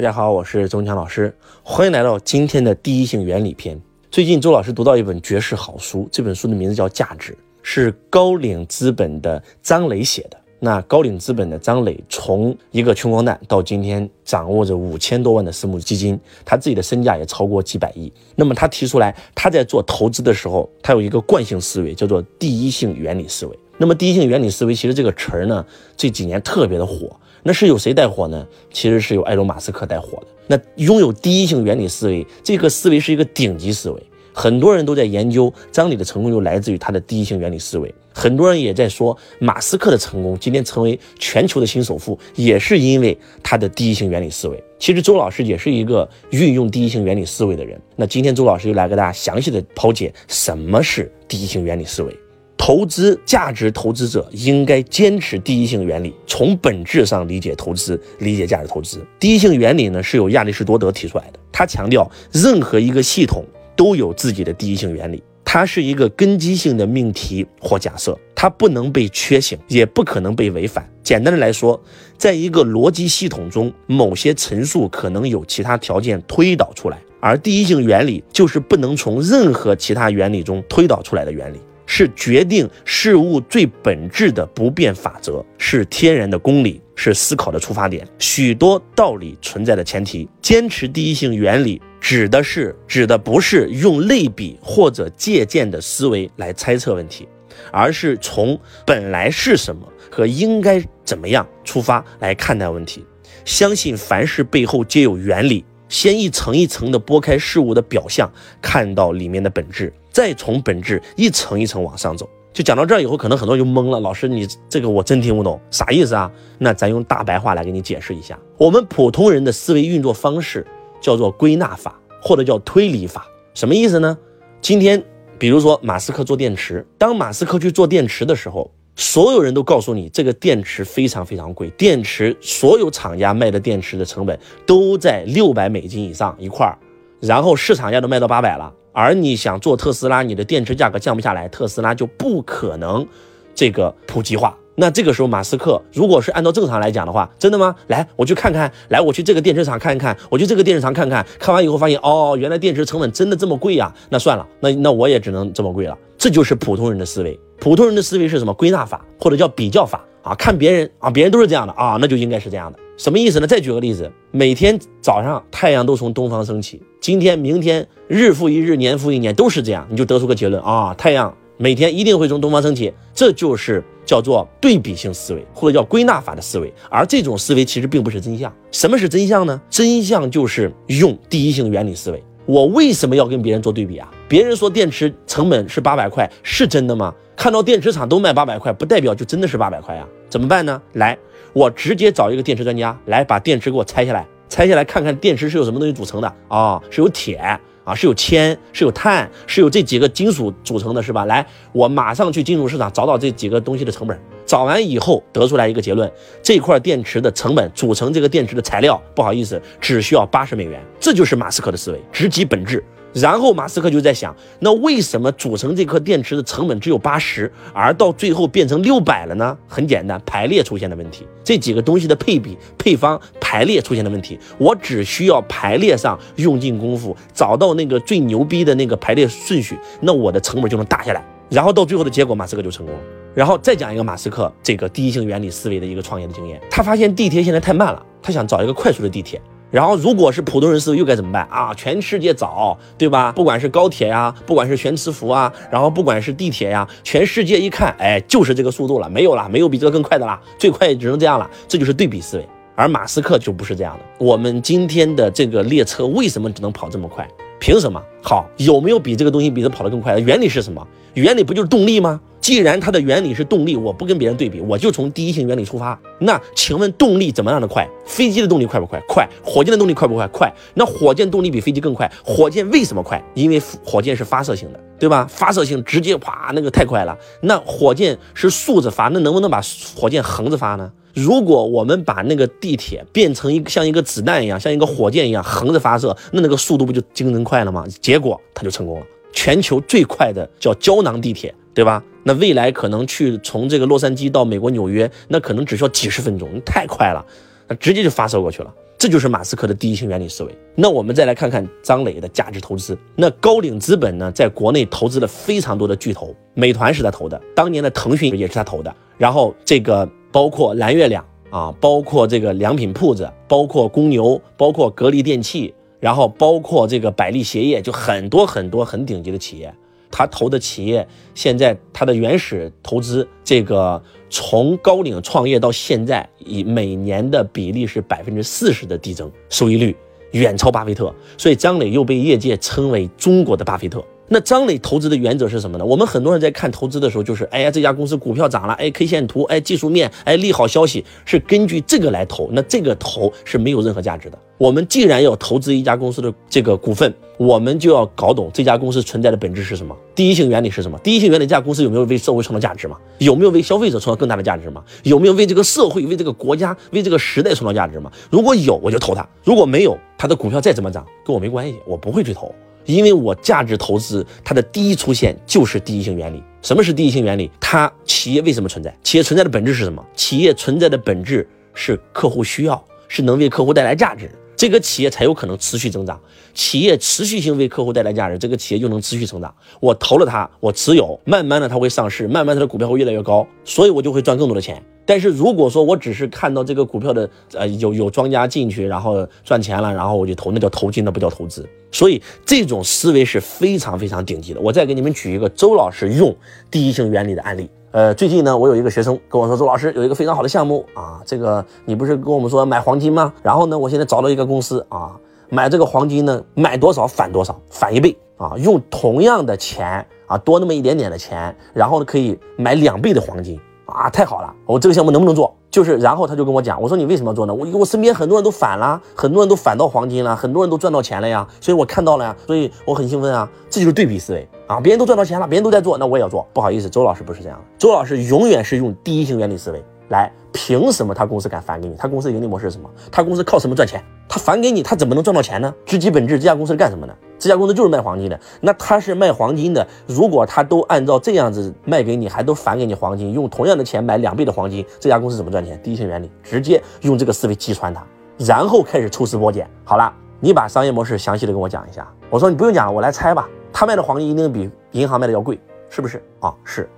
大家好，我是周强老师，欢迎来到今天的第一性原理篇。最近周老师读到一本绝世好书，这本书的名字叫《价值》，是高瓴资本的张磊写的。那高瓴资本的张磊从一个穷光蛋到今天掌握着五千多万的私募基金，他自己的身价也超过几百亿。那么他提出来，他在做投资的时候，他有一个惯性思维，叫做第一性原理思维。那么第一性原理思维，其实这个词儿呢，这几年特别的火。那是由谁带火呢？其实是由埃隆·马斯克带火的。那拥有第一性原理思维，这个思维是一个顶级思维。很多人都在研究张磊的成功，就来自于他的第一性原理思维。很多人也在说，马斯克的成功今天成为全球的新首富，也是因为他的第一性原理思维。其实周老师也是一个运用第一性原理思维的人。那今天周老师就来给大家详细的剖解什么是第一性原理思维。投资价值投资者应该坚持第一性原理，从本质上理解投资，理解价值投资。第一性原理呢，是由亚里士多德提出来的。他强调，任何一个系统都有自己的第一性原理，它是一个根基性的命题或假设，它不能被缺省，也不可能被违反。简单的来说，在一个逻辑系统中，某些陈述可能有其他条件推导出来，而第一性原理就是不能从任何其他原理中推导出来的原理。是决定事物最本质的不变法则，是天然的公理，是思考的出发点，许多道理存在的前提。坚持第一性原理，指的是指的不是用类比或者借鉴的思维来猜测问题，而是从本来是什么和应该怎么样出发来看待问题。相信凡事背后皆有原理。先一层一层的剥开事物的表象，看到里面的本质，再从本质一层一层往上走。就讲到这儿以后，可能很多人就懵了。老师，你这个我真听不懂，啥意思啊？那咱用大白话来给你解释一下。我们普通人的思维运作方式叫做归纳法，或者叫推理法。什么意思呢？今天，比如说马斯克做电池，当马斯克去做电池的时候。所有人都告诉你，这个电池非常非常贵。电池所有厂家卖的电池的成本都在六百美金以上一块儿，然后市场价都卖到八百了。而你想做特斯拉，你的电池价格降不下来，特斯拉就不可能这个普及化。那这个时候，马斯克如果是按照正常来讲的话，真的吗？来，我去看看，来，我去这个电池厂看一看，我去这个电池厂看看，看完以后发现，哦，原来电池成本真的这么贵呀。那算了，那那我也只能这么贵了。这就是普通人的思维。普通人的思维是什么？归纳法或者叫比较法啊？看别人啊，别人都是这样的啊，那就应该是这样的。什么意思呢？再举个例子，每天早上太阳都从东方升起，今天、明天，日复一日，年复一年，都是这样，你就得出个结论啊，太阳。每天一定会从东方升起，这就是叫做对比性思维，或者叫归纳法的思维。而这种思维其实并不是真相。什么是真相呢？真相就是用第一性原理思维。我为什么要跟别人做对比啊？别人说电池成本是八百块，是真的吗？看到电池厂都卖八百块，不代表就真的是八百块呀？怎么办呢？来，我直接找一个电池专家来把电池给我拆下来，拆下来看看电池是由什么东西组成的啊？是有铁。啊，是有铅，是有碳，是有这几个金属组成的，是吧？来，我马上去金属市场找找这几个东西的成本，找完以后得出来一个结论：这块电池的成本组成这个电池的材料，不好意思，只需要八十美元。这就是马斯克的思维，直击本质。然后马斯克就在想，那为什么组成这颗电池的成本只有八十，而到最后变成六百了呢？很简单，排列出现的问题。这几个东西的配比、配方、排列出现的问题，我只需要排列上用尽功夫，找到那个最牛逼的那个排列顺序，那我的成本就能打下来。然后到最后的结果，马斯克就成功了。然后再讲一个马斯克这个第一性原理思维的一个创业的经验，他发现地铁现在太慢了，他想找一个快速的地铁。然后，如果是普通人思维，又该怎么办啊？全世界找，对吧？不管是高铁呀，不管是悬磁浮啊，然后不管是地铁呀，全世界一看，哎，就是这个速度了，没有了，没有比这个更快的啦，最快也只能这样了。这就是对比思维。而马斯克就不是这样的。我们今天的这个列车为什么只能跑这么快？凭什么？好，有没有比这个东西比它跑得更快的？原理是什么？原理不就是动力吗？既然它的原理是动力，我不跟别人对比，我就从第一性原理出发。那请问动力怎么样的快？飞机的动力快不快？快。火箭的动力快不快？快。那火箭动力比飞机更快。火箭为什么快？因为火箭是发射性的，对吧？发射性直接啪，那个太快了。那火箭是竖着发，那能不能把火箭横着发呢？如果我们把那个地铁变成一像一个子弹一样，像一个火箭一样横着发射，那那个速度不就惊人快了吗？结果它就成功了，全球最快的叫胶囊地铁，对吧？那未来可能去从这个洛杉矶到美国纽约，那可能只需要几十分钟，太快了，那直接就发射过去了。这就是马斯克的第一性原理思维。那我们再来看看张磊的价值投资。那高瓴资本呢，在国内投资了非常多的巨头，美团是他投的，当年的腾讯也是他投的，然后这个包括蓝月亮啊，包括这个良品铺子，包括公牛，包括格力电器，然后包括这个百利鞋业，就很多很多很顶级的企业。他投的企业，现在他的原始投资，这个从高领创业到现在，以每年的比例是百分之四十的递增，收益率远超巴菲特，所以张磊又被业界称为中国的巴菲特。那张磊投资的原则是什么呢？我们很多人在看投资的时候，就是哎呀，这家公司股票涨了，哎，K 线图，哎，技术面，哎，利好消息，是根据这个来投。那这个投是没有任何价值的。我们既然要投资一家公司的这个股份，我们就要搞懂这家公司存在的本质是什么，第一性原理是什么？第一性原理，这家公司有没有为社会创造价值嘛？有没有为消费者创造更大的价值嘛？有没有为这个社会、为这个国家、为这个时代创造价值嘛？如果有，我就投它；如果没有，它的股票再怎么涨，跟我没关系，我不会去投。因为我价值投资，它的第一出现就是第一性原理。什么是第一性原理？它企业为什么存在？企业存在的本质是什么？企业存在的本质是客户需要，是能为客户带来价值，这个企业才有可能持续增长。企业持续性为客户带来价值，这个企业就能持续成长。我投了它，我持有，慢慢的它会上市，慢慢它的股票会越来越高，所以我就会赚更多的钱。但是如果说我只是看到这个股票的呃有有庄家进去，然后赚钱了，然后我就投，那叫投机，那不叫投资。所以这种思维是非常非常顶级的。我再给你们举一个周老师用第一性原理的案例。呃，最近呢，我有一个学生跟我说，周老师有一个非常好的项目啊，这个你不是跟我们说买黄金吗？然后呢，我现在找到一个公司啊，买这个黄金呢，买多少返多少，返一倍啊，用同样的钱啊，多那么一点点的钱，然后呢可以买两倍的黄金。啊，太好了！我这个项目能不能做？就是，然后他就跟我讲，我说你为什么要做呢？我我身边很多人都反了，很多人都反到黄金了，很多人都赚到钱了呀，所以我看到了呀，所以我很兴奋啊！这就是对比思维啊！别人都赚到钱了，别人都在做，那我也要做。不好意思，周老师不是这样的，周老师永远是用第一性原理思维来。凭什么他公司敢返给你？他公司盈利模式是什么？他公司靠什么赚钱？他返给你，他怎么能赚到钱呢？知其本质，这家公司是干什么的？这家公司就是卖黄金的。那他是卖黄金的，如果他都按照这样子卖给你，还都返给你黄金，用同样的钱买两倍的黄金，这家公司怎么赚钱？第一性原理，直接用这个思维击穿它，然后开始抽丝剥茧。好了，你把商业模式详细的跟我讲一下。我说你不用讲了，我来猜吧。他卖的黄金一定比银行卖的要贵，是不是啊？是。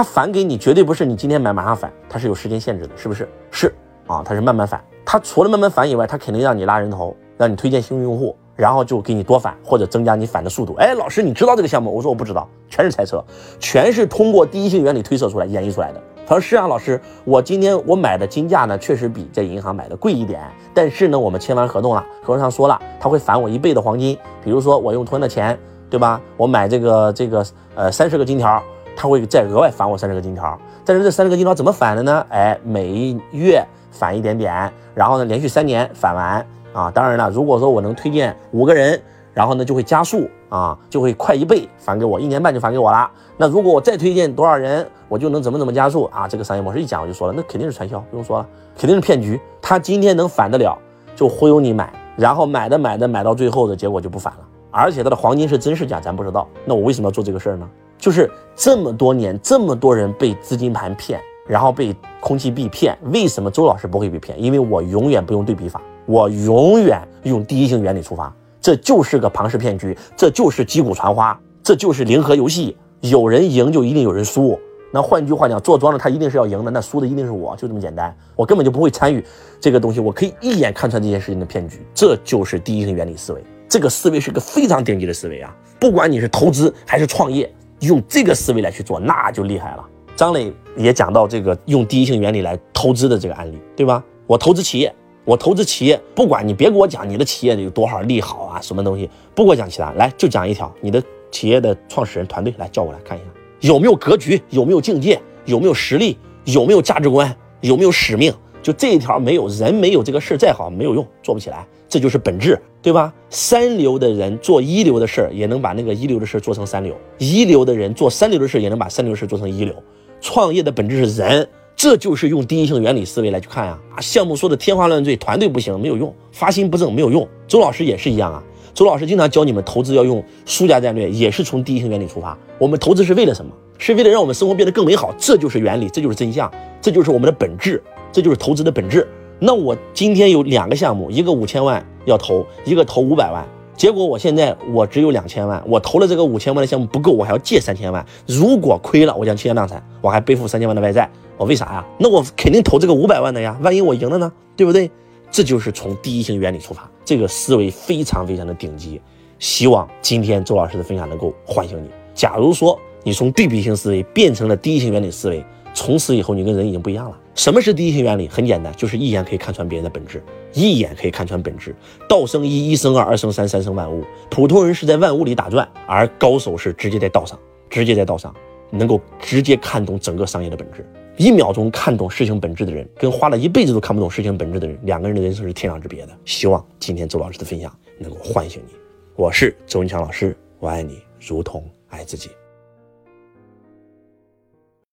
他返给你绝对不是你今天买马上返，它是有时间限制的，是不是？是啊，它是慢慢返。它除了慢慢返以外，它肯定让你拉人头，让你推荐新用户，然后就给你多返或者增加你返的速度。哎，老师，你知道这个项目？我说我不知道，全是猜测，全是通过第一性原理推测出来、演绎出来的。他说是啊，老师，我今天我买的金价呢，确实比在银行买的贵一点，但是呢，我们签完合同了，合同上说了，他会返我一倍的黄金。比如说我用同样的钱，对吧？我买这个这个呃三十个金条。他会再额外返我三十个金条，但是这三十个金条怎么返的呢？哎，每月返一点点，然后呢，连续三年返完啊。当然了，如果说我能推荐五个人，然后呢就会加速啊，就会快一倍返给我，一年半就返给我了。那如果我再推荐多少人，我就能怎么怎么加速啊？这个商业模式一讲我就说了，那肯定是传销，不用说了，肯定是骗局。他今天能返得了，就忽悠你买，然后买的买的买到最后的结果就不返了，而且他的黄金是真是假咱不知道。那我为什么要做这个事儿呢？就是这么多年，这么多人被资金盘骗，然后被空气币骗，为什么周老师不会被骗？因为我永远不用对比法，我永远用第一性原理出发，这就是个庞氏骗局，这就是击鼓传花，这就是零和游戏，有人赢就一定有人输。那换句话讲，做庄的他一定是要赢的，那输的一定是我，就这么简单。我根本就不会参与这个东西，我可以一眼看穿这件事情的骗局，这就是第一性原理思维。这个思维是个非常顶级的思维啊，不管你是投资还是创业。用这个思维来去做，那就厉害了。张磊也讲到这个用第一性原理来投资的这个案例，对吧？我投资企业，我投资企业，不管你别给我讲你的企业有多少利好啊，什么东西，不给我讲其他，来就讲一条，你的企业的创始人团队来叫过来看一下，有没有格局，有没有境界，有没有实力，有没有价值观，有没有使命。就这一条没有人没有这个事再好没有用，做不起来，这就是本质，对吧？三流的人做一流的事儿，也能把那个一流的事儿做成三流；一流的人做三流的事儿，也能把三流的事儿做成一流。创业的本质是人，这就是用第一性原理思维来去看呀。啊，项目说的天花乱坠，团队不行没有用，发心不正没有用。周老师也是一样啊，周老师经常教你们投资要用输家战略，也是从第一性原理出发。我们投资是为了什么？是为了让我们生活变得更美好，这就是原理，这就是真相，这就是我们的本质。这就是投资的本质，那我今天有两个项目，一个五千万要投，一个投五百万。结果我现在我只有两千万，我投了这个五千万的项目不够，我还要借三千万。如果亏了，我将倾家荡产，我还背负三千万的外债，我为啥呀？那我肯定投这个五百万的呀，万一我赢了呢？对不对？这就是从第一性原理出发，这个思维非常非常的顶级。希望今天周老师的分享能够唤醒你。假如说你从对比性思维变成了第一性原理思维。从此以后，你跟人已经不一样了。什么是第一性原理？很简单，就是一眼可以看穿别人的本质，一眼可以看穿本质。道生一，一生二，二生三，三生万物。普通人是在万物里打转，而高手是直接在道上，直接在道上，能够直接看懂整个商业的本质。一秒钟看懂事情本质的人，跟花了一辈子都看不懂事情本质的人，两个人的人生是天壤之别的。希望今天周老师的分享能够唤醒你。我是周文强老师，我爱你如同爱自己。